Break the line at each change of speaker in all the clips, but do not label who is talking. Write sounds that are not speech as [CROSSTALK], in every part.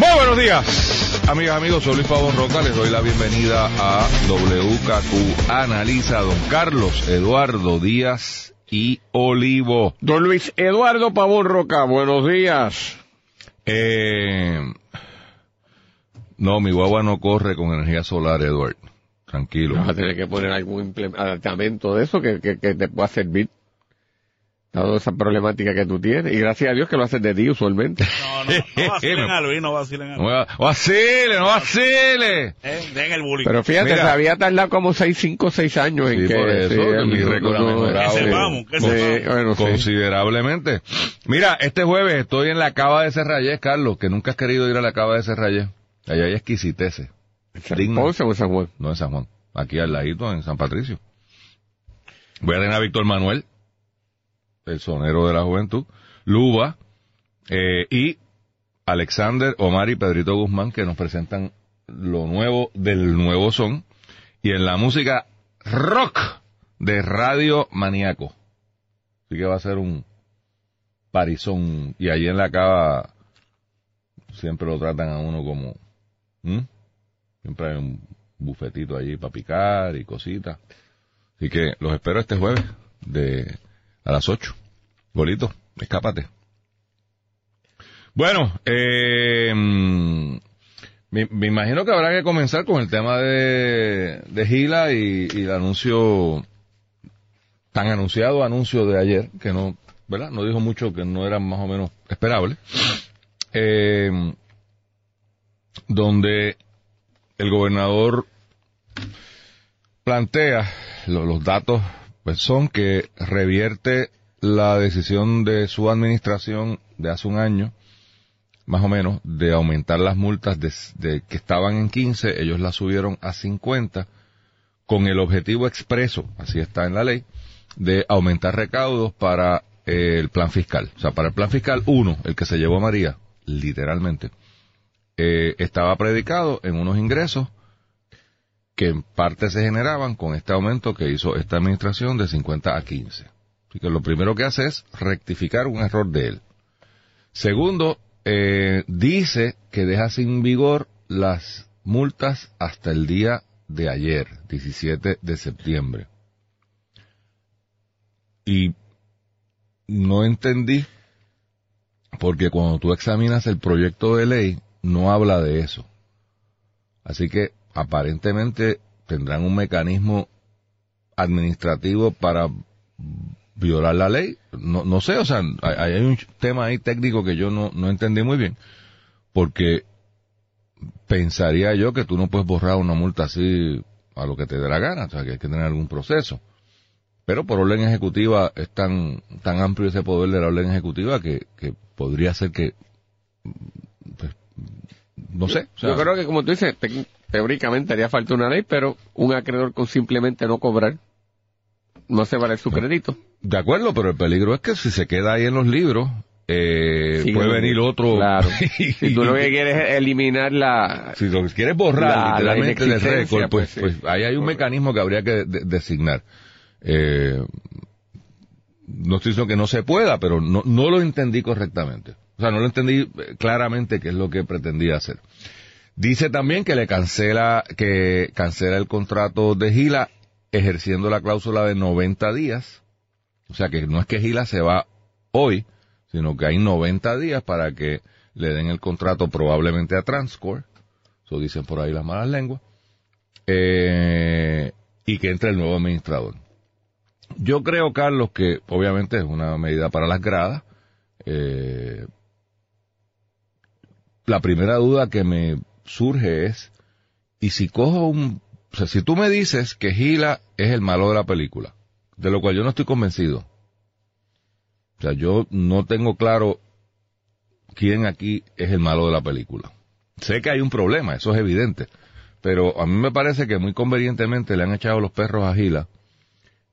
Muy buenos días, amigas, amigos. Soy Luis Pavón Roca. Les doy la bienvenida a WKQ Analiza. Don Carlos Eduardo Díaz y Olivo.
Don Luis Eduardo Pavón Roca, buenos días.
Eh, no, mi guagua no corre con energía solar, Eduardo. Tranquilo.
Vas a tener que poner algún adaptamento de eso que, que, que te pueda servir. Dado esa problemática que tú tienes. Y gracias a Dios que lo haces de día usualmente.
No, no, no vacilen [LAUGHS] a Luis, no vacilen a Luis.
va- vacile, no vacile.
Eh, den el bullying.
Pero fíjate,
Mira.
se había tardado como 6, 5, 6 años en
Sí,
que...
por eso, mi
no,
récord ha mejorado.
Que sepamos, que
sí, bueno.
Considerablemente. Mira, este jueves estoy en la cava de Serrayés, Carlos, que nunca has querido ir a la cava de Serrayés. Allá hay exquisiteces. Digno.
Ponce o en San Juan.
No en San Juan. Aquí al ladito, en San Patricio. Voy a tener a Víctor Manuel, el sonero de la juventud, Luba, eh, y Alexander, Omar y Pedrito Guzmán, que nos presentan lo nuevo del nuevo son, y en la música rock de Radio Maniaco. Así que va a ser un parizón. Y allí en la cava siempre lo tratan a uno como... Siempre hay un bufetito allí para picar y cositas. Así que los espero este jueves de a las 8. Bolito, escápate. Bueno, eh, mm, me, me imagino que habrá que comenzar con el tema de, de Gila y, el anuncio, tan anunciado anuncio de ayer, que no, ¿verdad? No dijo mucho, que no era más o menos esperable. Eh, donde el gobernador plantea, lo- los datos pues son que revierte la decisión de su administración de hace un año, más o menos, de aumentar las multas de, que estaban en 15, ellos las subieron a 50, con el objetivo expreso, así está en la ley, de aumentar recaudos para eh, el plan fiscal. O sea, para el plan fiscal 1, el que se llevó María, literalmente, eh, estaba predicado en unos ingresos que en parte se generaban con este aumento que hizo esta administración de 50 a 15. Así que lo primero que hace es rectificar un error de él. Segundo, eh, dice que deja sin vigor las multas hasta el día de ayer, 17 de septiembre. Y no entendí, porque cuando tú examinas el proyecto de ley, no habla de eso. Así que aparentemente tendrán un mecanismo administrativo para violar la ley. No, no sé, o sea, hay, hay un tema ahí técnico que yo no, no entendí muy bien, porque pensaría yo que tú no puedes borrar una multa así a lo que te dé la gana, o sea, que hay que tener algún proceso. Pero por orden ejecutiva es tan, tan amplio ese poder de la orden ejecutiva que, que podría ser que, pues, no sé. o sea,
Yo creo que, como tú dices, te- teóricamente haría falta una ley, pero un acreedor con simplemente no cobrar no se vale su crédito.
De acuerdo, pero el peligro es que si se queda ahí en los libros, eh,
Sí,
puede venir otro.
Claro. [LAUGHS]
y-
si tú lo que quieres es eliminar la...
si lo quieres borrar
La-
literalmente del récord, pues,
pues, sí.
pues ahí hay un mecanismo que habría que de- designar. Eh, no estoy diciendo que no se pueda, pero no, no lo entendí correctamente. O sea, no lo entendí eh, claramente qué es lo que pretendía hacer. Dice también que le cancela, que cancela el contrato de Gila ejerciendo la cláusula de 90 días. O sea que no es que Gila se va hoy, sino que hay 90 días para que le den el contrato probablemente a Transcore. Eso dicen por ahí las malas lenguas. Eh, y que entre el nuevo administrador. Yo creo, Carlos, que obviamente es una medida para las gradas. Eh, la primera duda que me surge es, ¿y si cojo un... O sea, si tú me dices que Gila es el malo de la película, de lo cual yo no estoy convencido. O sea, yo no tengo claro quién aquí es el malo de la película. Sé que hay un problema, eso es evidente. pero a mí me parece que muy convenientemente le han echado los perros a Gila.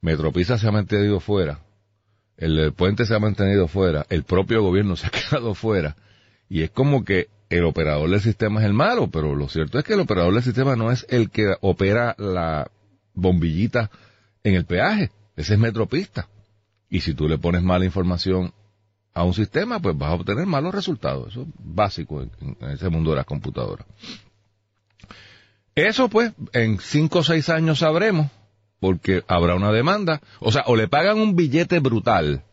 Metropisa se ha mantenido fuera. El, el puente se ha mantenido fuera. El propio gobierno [LAUGHS] se ha quedado fuera. Y es como que el operador del sistema es el malo, pero lo cierto es que el operador del sistema no es el que opera la bombillita en el peaje. Ese es Metropista. Y si tú le pones mala información a un sistema, pues vas a obtener malos resultados. Eso es básico en, ese mundo de las computadoras. Eso pues, en cinco o seis años sabremos, porque habrá una demanda. O sea, o le pagan un billete brutal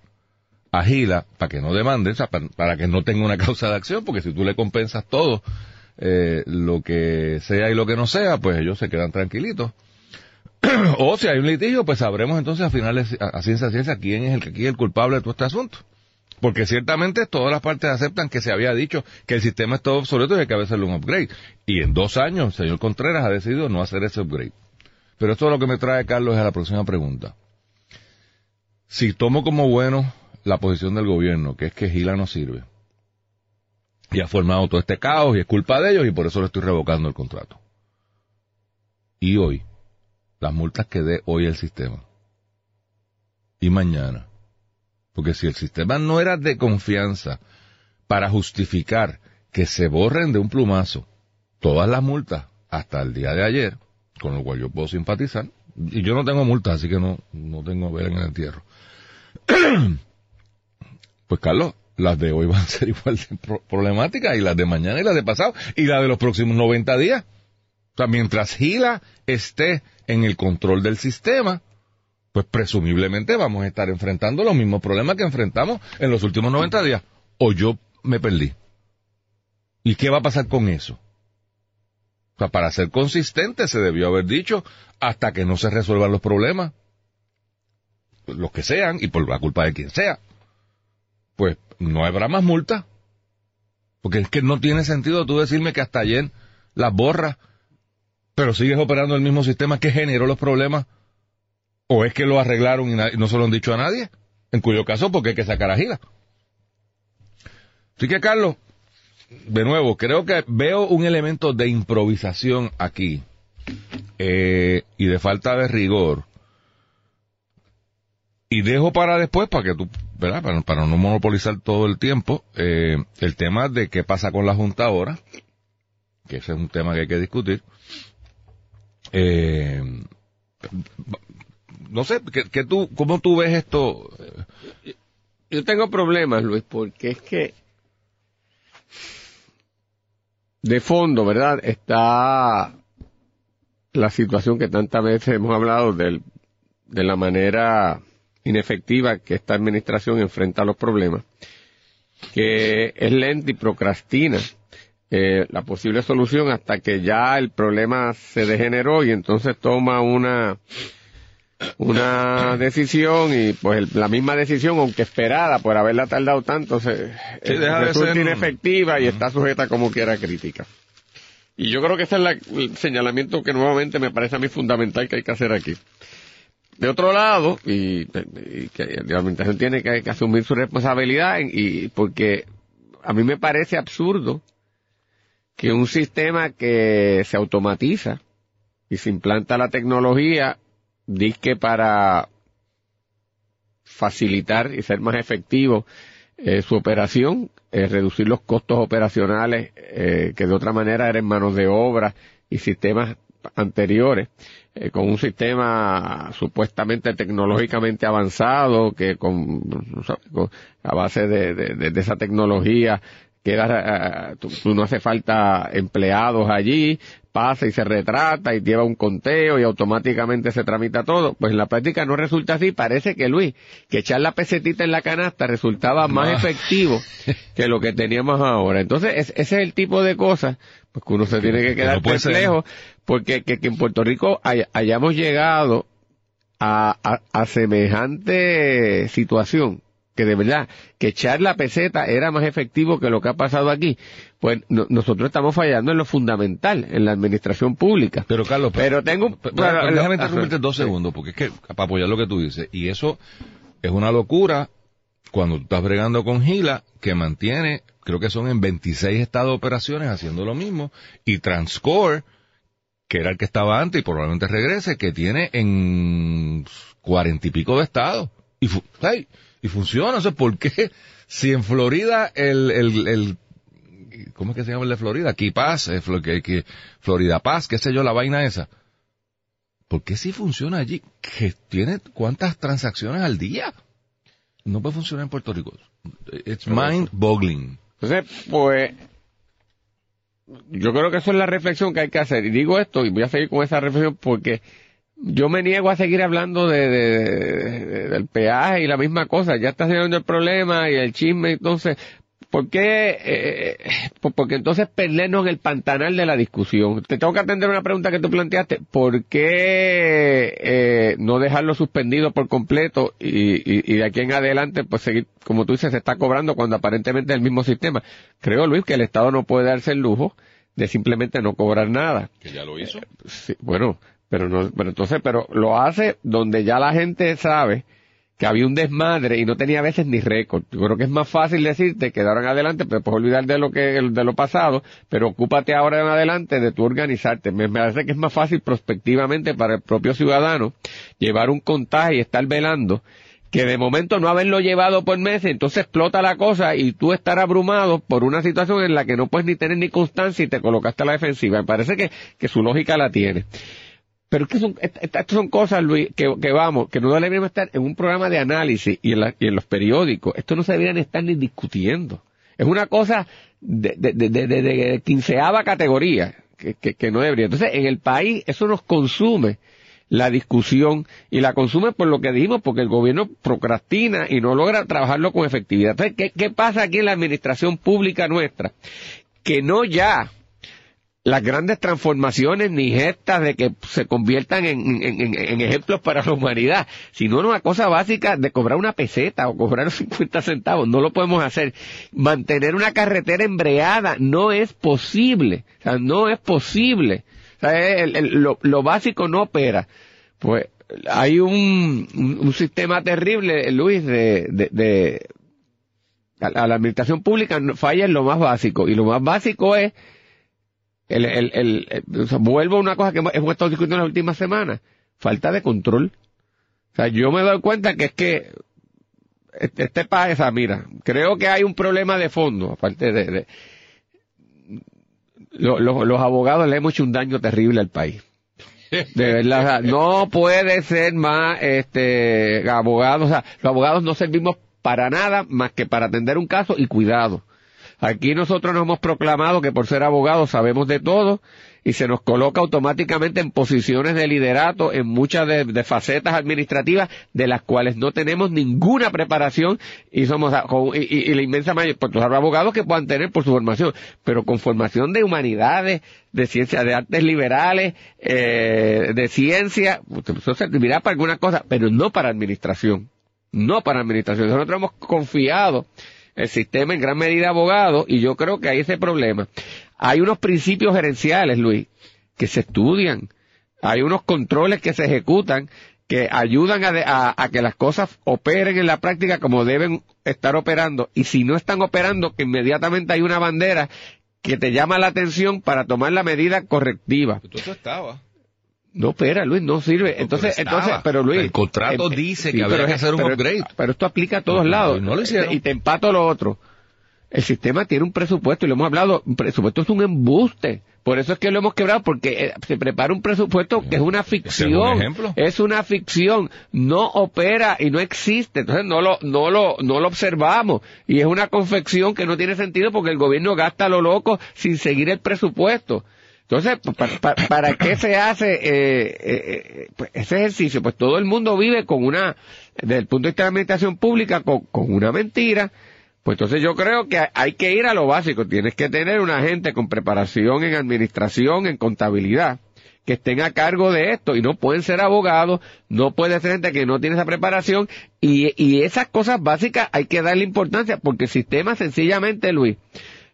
a Gila para que no demande, o sea, para, para que no tenga una [LAUGHS] causa de acción, porque si tú le compensas todo, eh, lo que sea y lo que no sea, pues ellos se quedan tranquilitos. [CLEARS THROAT] o si hay un litigio, pues sabremos entonces a finales, a, a ciencia ciencia, quién es el que es el culpable de todo este asunto. Porque ciertamente todas las partes aceptan que se había dicho que el sistema es todo obsoleto y hay que hacerle un upgrade. Y en dos años el señor Contreras ha decidido no hacer ese upgrade. Pero esto es lo que me trae Carlos a la próxima pregunta. Si tomo como bueno la posición del gobierno, que es que Gila no sirve, y ha formado todo este caos y es culpa de ellos y por eso le estoy revocando el contrato. Y hoy, las multas que dé hoy el sistema. Y mañana. Porque si el sistema no era de confianza para justificar que se borren de un plumazo todas las multas hasta el día de ayer, con lo cual yo puedo simpatizar, y yo no tengo multas, así que no, no tengo ver en el entierro. [CLEARS THROAT] pues Carlos, las de hoy [LAUGHS] van a ser igual de pro problemáticas, y las de mañana y las de pasado, y las de los próximos 90 días. O sea, mientras Gila esté en el control del sistema, pues presumiblemente vamos a estar enfrentando los mismos problemas que enfrentamos en los últimos 90 días. O yo me perdí. ¿Y qué va a pasar con eso? O sea, para ser consistente se debió haber dicho hasta que no se resuelvan los problemas, los que sean, y por la culpa de quien sea, pues no habrá más multa. Porque es que no tiene sentido tú decirme que hasta ayer las borras, pero sigues operando el mismo sistema que generó los problemas o es que lo arreglaron y no se lo han dicho a nadie, en cuyo caso porque hay que sacar a Gila. Así que Carlos, de nuevo, creo que veo un elemento de improvisación aquí eh, y de falta de rigor. Y dejo para después, para que tú, ¿verdad? Para, no monopolizar todo el tiempo, eh, el tema de qué pasa con la Junta ahora, que ese es un tema que hay que discutir. Eh, no sé, ¿qué, qué tú, ¿cómo tú ves esto?
Yo tengo problemas, Luis, porque es que de fondo, ¿verdad? Está la situación que tantas veces hemos hablado de la manera inefectiva que esta administración enfrenta los problemas, que es lenta y procrastina eh, la posible solución hasta que ya el problema se degeneró y entonces toma una una decisión y pues la misma decisión, aunque esperada por haberla tardado tanto, se
Sí,
eh,
deja de
resulta
ser-
inefectiva y está sujeta como quiera a crítica. Y yo creo que ese es la- el señalamiento que nuevamente me parece a mí fundamental que hay que hacer aquí. De otro lado, y, y que la administración tiene que, que asumir su responsabilidad, y porque a mí me parece absurdo que un sistema que se automatiza y se implanta la tecnología, disque para facilitar y ser más efectivo eh, su operación, eh, reducir los costos operacionales eh, que de otra manera eran manos de obra y sistemas anteriores, con un sistema supuestamente tecnológicamente avanzado que con, a base de esa tecnología queda, eh, tú, no hace falta empleados allí, pasa y se retrata y lleva un conteo y automáticamente se tramita todo. Pues en la práctica no resulta así. Parece que Luis, que echar la pesetita en la canasta resultaba más
Ah.
efectivo [LAUGHS] que lo que teníamos ahora. Entonces es- ese es el tipo de cosas pues que uno se tiene que
que
quedar
no
perplejo porque que, que en Puerto Rico hay- hayamos llegado a, a, a semejante situación que de verdad que echar la peseta era más efectivo que lo que ha pasado aquí, pues no- nosotros estamos fallando en lo fundamental, en la administración pública.
Pero Carlos,
Pero tengo
pero-
pero-
déjame interrumpirte dos segundos, porque es que para apoyar lo que tú dices, y eso es una locura cuando tú estás bregando con Gila, que mantiene, creo que son en 26 estados de operaciones haciendo lo mismo, y Transcore, que era el que estaba antes y probablemente regrese, que tiene en cuarenta y pico de estados. Y, y funciona, no sé por qué. [LAUGHS] Si en Florida el, el, el ¿cómo es que se llama el de Florida? Key Pass, eh, Flo- que, que- Florida Paz, qué sé yo, la vaina esa. ¿Por qué si funciona allí? ¿Que tiene cuántas transacciones al día? No puede funcionar en Puerto Rico. It's mind boggling.
Entonces, pues, yo creo que eso es la reflexión que hay que hacer. Y digo esto, y voy a seguir con esa reflexión porque yo me niego a seguir hablando de, de- de- del peaje y la misma cosa. Ya está haciendo el problema y el chisme, entonces, ¿por qué? eh, porque entonces perdernos en el pantanal de la discusión. Te tengo que atender una pregunta que tú planteaste. ¿Por qué eh, no dejarlo suspendido por completo y, y, y de aquí en adelante, pues seguir, como tú dices, se está cobrando cuando aparentemente es el mismo sistema? Creo, Luis, que el Estado no puede darse el lujo de simplemente no cobrar nada.
Que ya lo hizo.
Sí, bueno, pero no, pero entonces, pero lo hace donde ya la gente sabe que había un desmadre y no tenía a veces ni récord. Yo creo que es más fácil decirte que de en adelante, te puedes olvidar de lo que, de lo pasado, pero ocúpate ahora en adelante de tu organizarte. Me, me parece que es más fácil prospectivamente para el propio ciudadano llevar un contagio y estar velando que de momento no haberlo llevado por meses, entonces explota la cosa y tú estar abrumado por una situación en la que no puedes ni tener ni constancia y te colocaste a la defensiva. Me parece que, que su lógica la tiene. Pero es que son, est- est- estas son cosas, Luis, que, vamos, que no deberíamos estar en un programa de análisis y en, la- y en los periódicos. Esto no se deberían estar ni discutiendo. Es una cosa de, quinceava categoría que no debería. Entonces, en el país eso nos consume la discusión y la consume por lo que dijimos, porque el gobierno procrastina y no logra trabajarlo con efectividad. Entonces, ¿qué, qué pasa aquí en la administración pública nuestra? Que no ya las grandes transformaciones ni gestas de que se conviertan en, en- ejemplos para la humanidad, sino una cosa básica de cobrar una peseta o cobrar [LAUGHS] 50 centavos. No lo podemos hacer. Mantener una carretera embreada no es posible. O sea, no es posible. O sea, el- lo, lo básico no opera. Pues hay un, un, sistema terrible, Luis, de, de, de a, a la administración pública falla en lo más básico. Y lo más básico es el, el- o sea, vuelvo a una cosa que hemos hemos estado discutiendo en las últimas semanas. Falta de control. O sea, yo me doy cuenta que es que este, este país, mira, creo que hay un problema de fondo, aparte de, de- lo- lo- los abogados le hemos hecho un daño terrible al país. De verdad, no puede ser más este abogados, o sea, los abogados no servimos para nada más que para atender un caso y cuidado. Aquí nosotros nos hemos proclamado que por ser abogados sabemos de todo y se nos coloca automáticamente en posiciones de liderato en muchas de, facetas administrativas de las cuales no tenemos ninguna preparación y somos a- con- y, y- la inmensa mayoría, pues habrá abogados que puedan tener por su formación, pero con formación de humanidades, de ciencias, de artes liberales, eh, de ciencia, eso servirá para alguna cosa, pero no para administración no para administración. Nosotros hemos confiado el sistema en gran medida a abogados y yo creo que hay ese problema. Hay unos principios gerenciales, Luis, que se estudian. Hay unos controles que se ejecutan que ayudan a, de- a- que las cosas operen en la práctica como deben estar operando. Y si no están operando, que inmediatamente hay una bandera que te llama la atención para tomar la medida correctiva. No, espera, Luis, no sirve. Entonces,
pero
entonces, pero Luis.
El contrato
eh,
dice
sí,
que había
pero
que
es-
hacer un
pero-
upgrade.
Pero esto aplica a todos
No,
lados.
no lo hicieron.
Y te empato lo otro. El sistema tiene un presupuesto y lo hemos hablado. Un presupuesto es un embuste. Por eso es que lo hemos quebrado, porque eh, se prepara un presupuesto que es una ficción.
ejemplo.
Es una ficción. No opera y no existe. Entonces no lo, no lo, no lo observamos. Y es una confección que no tiene sentido porque el gobierno gasta lo loco sin seguir el presupuesto. Entonces, pa- pa- ¿para, qué se hace eh, eh, eh, pues, ese ejercicio? Pues todo el mundo vive con una, desde el punto de vista de la administración pública, con, con una mentira. Pues entonces yo creo que hay que ir a lo básico. Tienes que tener una gente con preparación en administración, en contabilidad, que estén a cargo de esto y no pueden ser abogados, no puede ser gente que no tiene esa preparación y, y esas cosas básicas hay que darle importancia porque el sistema sencillamente, Luis,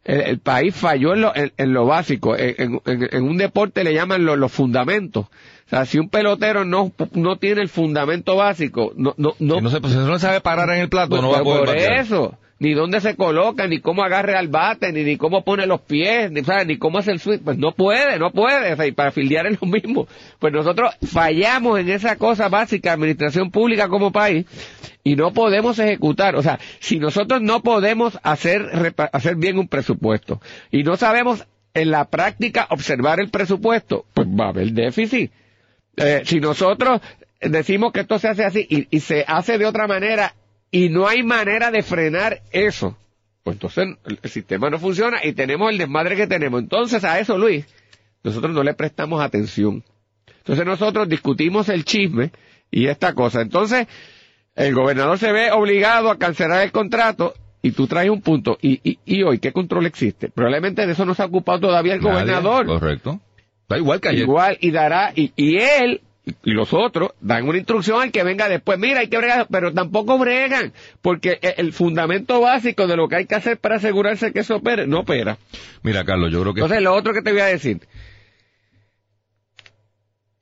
el, el país falló en lo, en, en lo básico. En, un deporte le llaman lo- los fundamentos. O sea, si un pelotero no, no tiene el fundamento básico, no, no, no,
Si no, se, pues, si no sabe parar en el plato, no va a
Pero
poder
por
batear.
eso. Ni dónde se coloca, ni cómo agarre al bate, ni, ni cómo pone los pies, ni, ¿sabes? ni cómo hace el swing. Pues no puede, no puede. Y para fildear es lo mismo. Pues nosotros fallamos en esa cosa básica, administración pública como país, y no podemos ejecutar. O sea, si nosotros no podemos hacer, hacer bien un presupuesto, y no sabemos en la práctica observar el presupuesto, pues va a haber déficit. Eh, si nosotros decimos que esto se hace así y se hace de otra manera y no hay manera de frenar eso, pues entonces el, sistema no funciona y tenemos el desmadre que tenemos. Entonces a eso, Luis, nosotros no le prestamos atención. Entonces nosotros discutimos el chisme y esta cosa. Entonces el gobernador se ve obligado a cancelar el contrato y tú traes un punto. ¿Y, y, y hoy qué control existe? Probablemente de eso no se ha ocupado todavía el
Nadie,
gobernador.
Correcto. Da igual que ayer.
Igual, y dará, y, y él y los otros dan una instrucción al que venga después. Mira, hay que bregar, pero tampoco bregan, porque e- el fundamento básico de lo que hay que hacer para asegurarse que eso opere, no opera.
Mira, Carlos, yo creo que...
Entonces, lo otro que te voy a decir,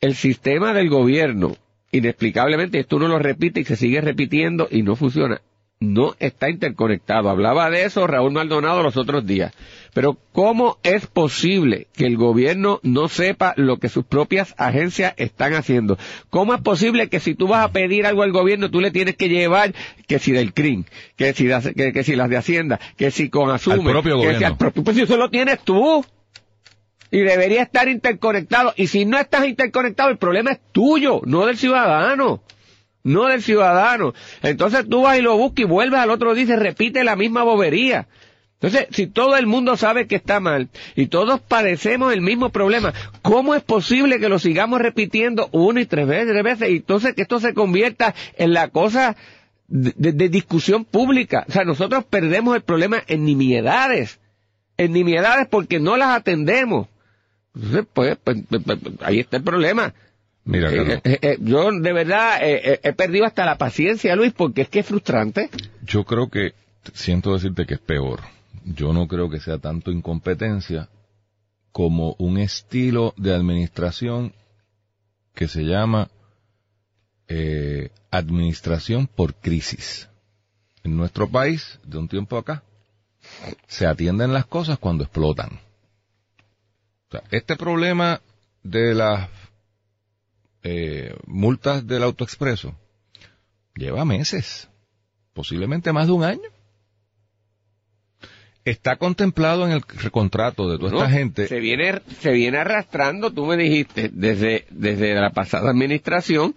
el sistema del gobierno, inexplicablemente, esto uno lo repite y se sigue repitiendo y no funciona, no está interconectado. Hablaba de eso Raúl Maldonado los otros días. Pero ¿cómo es posible que el gobierno no sepa lo que sus propias agencias están haciendo? ¿Cómo es posible que si tú vas a pedir algo al gobierno, tú le tienes que llevar que si del CRIM, que si, de- que, que si las de Hacienda, que si con Asume,
propio
que si
gobierno.
al propio, pues si eso lo tienes tú. Y debería estar interconectado. Y si no estás interconectado, el problema es tuyo, no del ciudadano. No del ciudadano. Entonces tú vas y lo buscas y vuelves al otro día y se repite la misma bobería. Entonces, si todo el mundo sabe que está mal y todos padecemos el mismo problema, ¿cómo es posible que lo sigamos repitiendo una y tres veces, tres veces? Y entonces que esto se convierta en la cosa de, discusión pública. O sea, nosotros perdemos el problema en nimiedades. En nimiedades porque no las atendemos. Entonces, pues, pues, pues, pues, ahí está el problema.
Mira,
Eh, eh, eh, yo de verdad he perdido hasta la paciencia, Luis, porque es que es frustrante.
yo creo que, siento decirte que es peor. Yo no creo que sea tanto incompetencia como un estilo de administración que se llama eh, administración por crisis. En nuestro país, de un tiempo acá, se atienden las cosas cuando explotan. O sea, este problema de las eh, multas del autoexpreso lleva meses, posiblemente más de un año. Está contemplado en el contrato de toda esta gente.
Se viene, se viene arrastrando, tú me dijiste, desde, desde la pasada administración,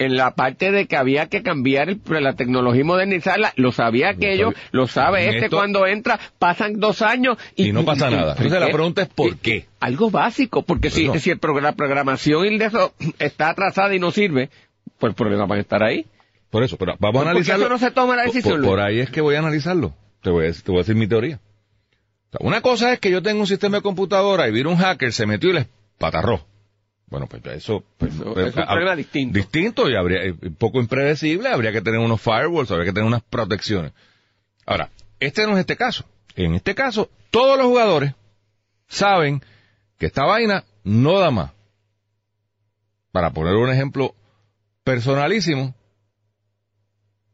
en la parte de que había que cambiar el- la tecnología y modernizarla, lo sabía aquello, lo sabe este
esto-
cuando entra, pasan dos años y,
Y no pasa nada. Entonces la pregunta es ¿por qué?
Algo básico, porque si, si el programa, la programación y de eso [CLEARS THROAT] está atrasada y no sirve, pues el problema va a estar ahí.
Por eso, pero vamos a
¿Por qué
analizarlo.
eso no se toma la
Por-
decisión,
Por, ahí es que voy a analizarlo. Te voy a, decir- te voy a decir mi teoría. O sea, una cosa es que yo tengo un sistema de computadora y vino un hacker, se metió y les patarró. Bueno, pues eso, pues,
Eso-
pues,
es un
ah,
problema distinto.
Distinto y habría, eh, poco impredecible, habría que tener unos firewalls, habría que tener unas protecciones. Ahora, este no es este caso. En este caso, todos los jugadores saben que esta vaina no da más. Para poner un ejemplo personalísimo,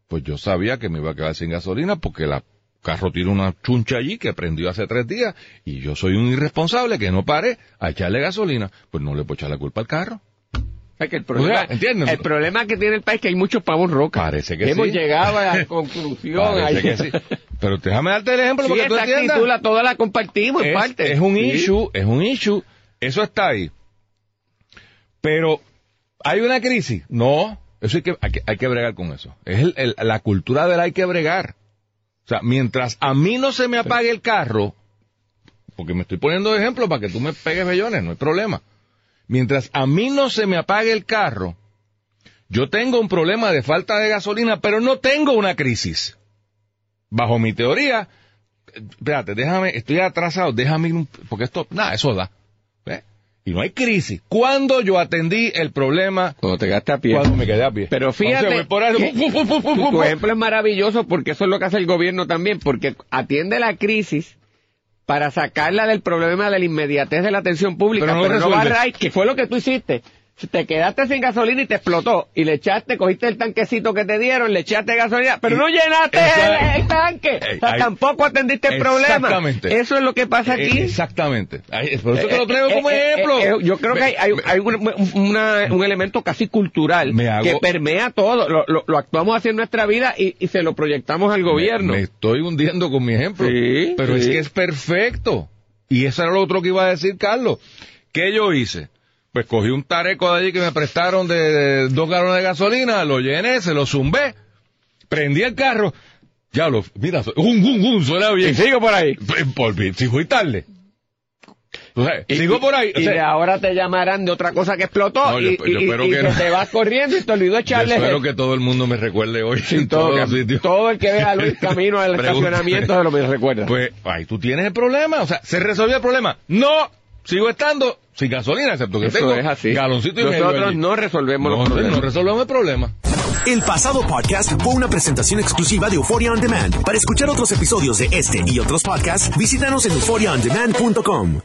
pues yo sabía que me iba a quedar sin gasolina porque la carro tiene una chuncha allí que prendió hace tres días y yo soy un irresponsable que no paré a echarle gasolina. Pues no le puedo echar la culpa al carro.
Es que el problema,
O sea, ¿entiendes?
el problema que tiene el país es que hay muchos pavos rocas.
Parece que
Hemos
sí.
llegado a la [LAUGHS] conclusión.
Parece
ahí.
que sí. Pero déjame darte el ejemplo
Sí,
para que tú entiendas.
la, toda la compartimos en
es,
parte.
es un issue, es un issue. Eso está ahí. Pero, ¿hay una crisis? No. Eso hay que, hay que, hay que bregar con eso. Es el- el- la cultura del hay que bregar. O sea, mientras a mí no se me apague el carro, porque me estoy poniendo de ejemplo para que tú me pegues bellones, no hay problema. Mientras a mí no se me apague el carro, yo tengo un problema de falta de gasolina, pero no tengo una crisis. Bajo mi teoría, eh, espérate, déjame, estoy atrasado, déjame ir un, porque esto, nada, eso da. Y no hay crisis. ¿Cuándo yo atendí el problema?
Cuando te gastas a pie.
Cuando me quedé a pie.
Pero fíjate,
por
tu
fu.
ejemplo es maravilloso porque eso es lo que hace el gobierno también, porque atiende la crisis para sacarla del problema de la inmediatez de la atención pública,
Pero
pero
no
no, va a raíz, que fue lo que tú hiciste. Te quedaste sin gasolina y te explotó. Y le echaste, cogiste el tanquecito que te dieron, le echaste gasolina, pero no llenaste el, el, tanque. O sea, tampoco atendiste el problema.
Exactamente.
Eso es lo que pasa aquí.
Eh, Exactamente. Ay, Por eso que lo traigo
Eh,
como
eh, eh,
ejemplo.
eh, yo creo que hay, hay, un, una- un elemento casi cultural
hago-
que permea todo. Lo, lo- lo actuamos así en nuestra vida y, y se lo proyectamos al gobierno.
Me, me estoy hundiendo con mi ejemplo.
Sí,
pero es que es perfecto. Y eso era lo otro que iba a decir Carlos. ¿Qué yo hice? Pues cogí un tareco de allí que me prestaron de, de dos galones de gasolina, lo llené, se lo zumbé, prendí el carro. Ya lo, mira, un, un, un, suena bien.
y sigo por ahí.
Por, por, si fui tarde. O sea,
Y-
sigo por ahí. o
Y
sea,
de ahora te llamarán de otra cosa que explotó
No, yo-
y,
yo
y- y
que
que
no.
te vas corriendo y te olvidó
yo
echarle
espero que todo el mundo me recuerde hoy
Sí,
en
todo,
todos sitios.
todo el que vea a Luis [LAUGHS] camino al estacionamiento se lo me recuerda.
Pues ahí tú tienes el problema. O sea, ¿se resolvió el problema? No, sigo estando sin gasolina, excepto que
Eso
tengo
es así.
galoncito y medio
Nosotros
allí.
no resolvemos
no,
los problemas.
no resolvemos el problema.
El pasado podcast fue una presentación exclusiva de Euphoria On Demand. Para escuchar otros episodios de este y otros podcasts, visítanos en euphoriaondemand.com.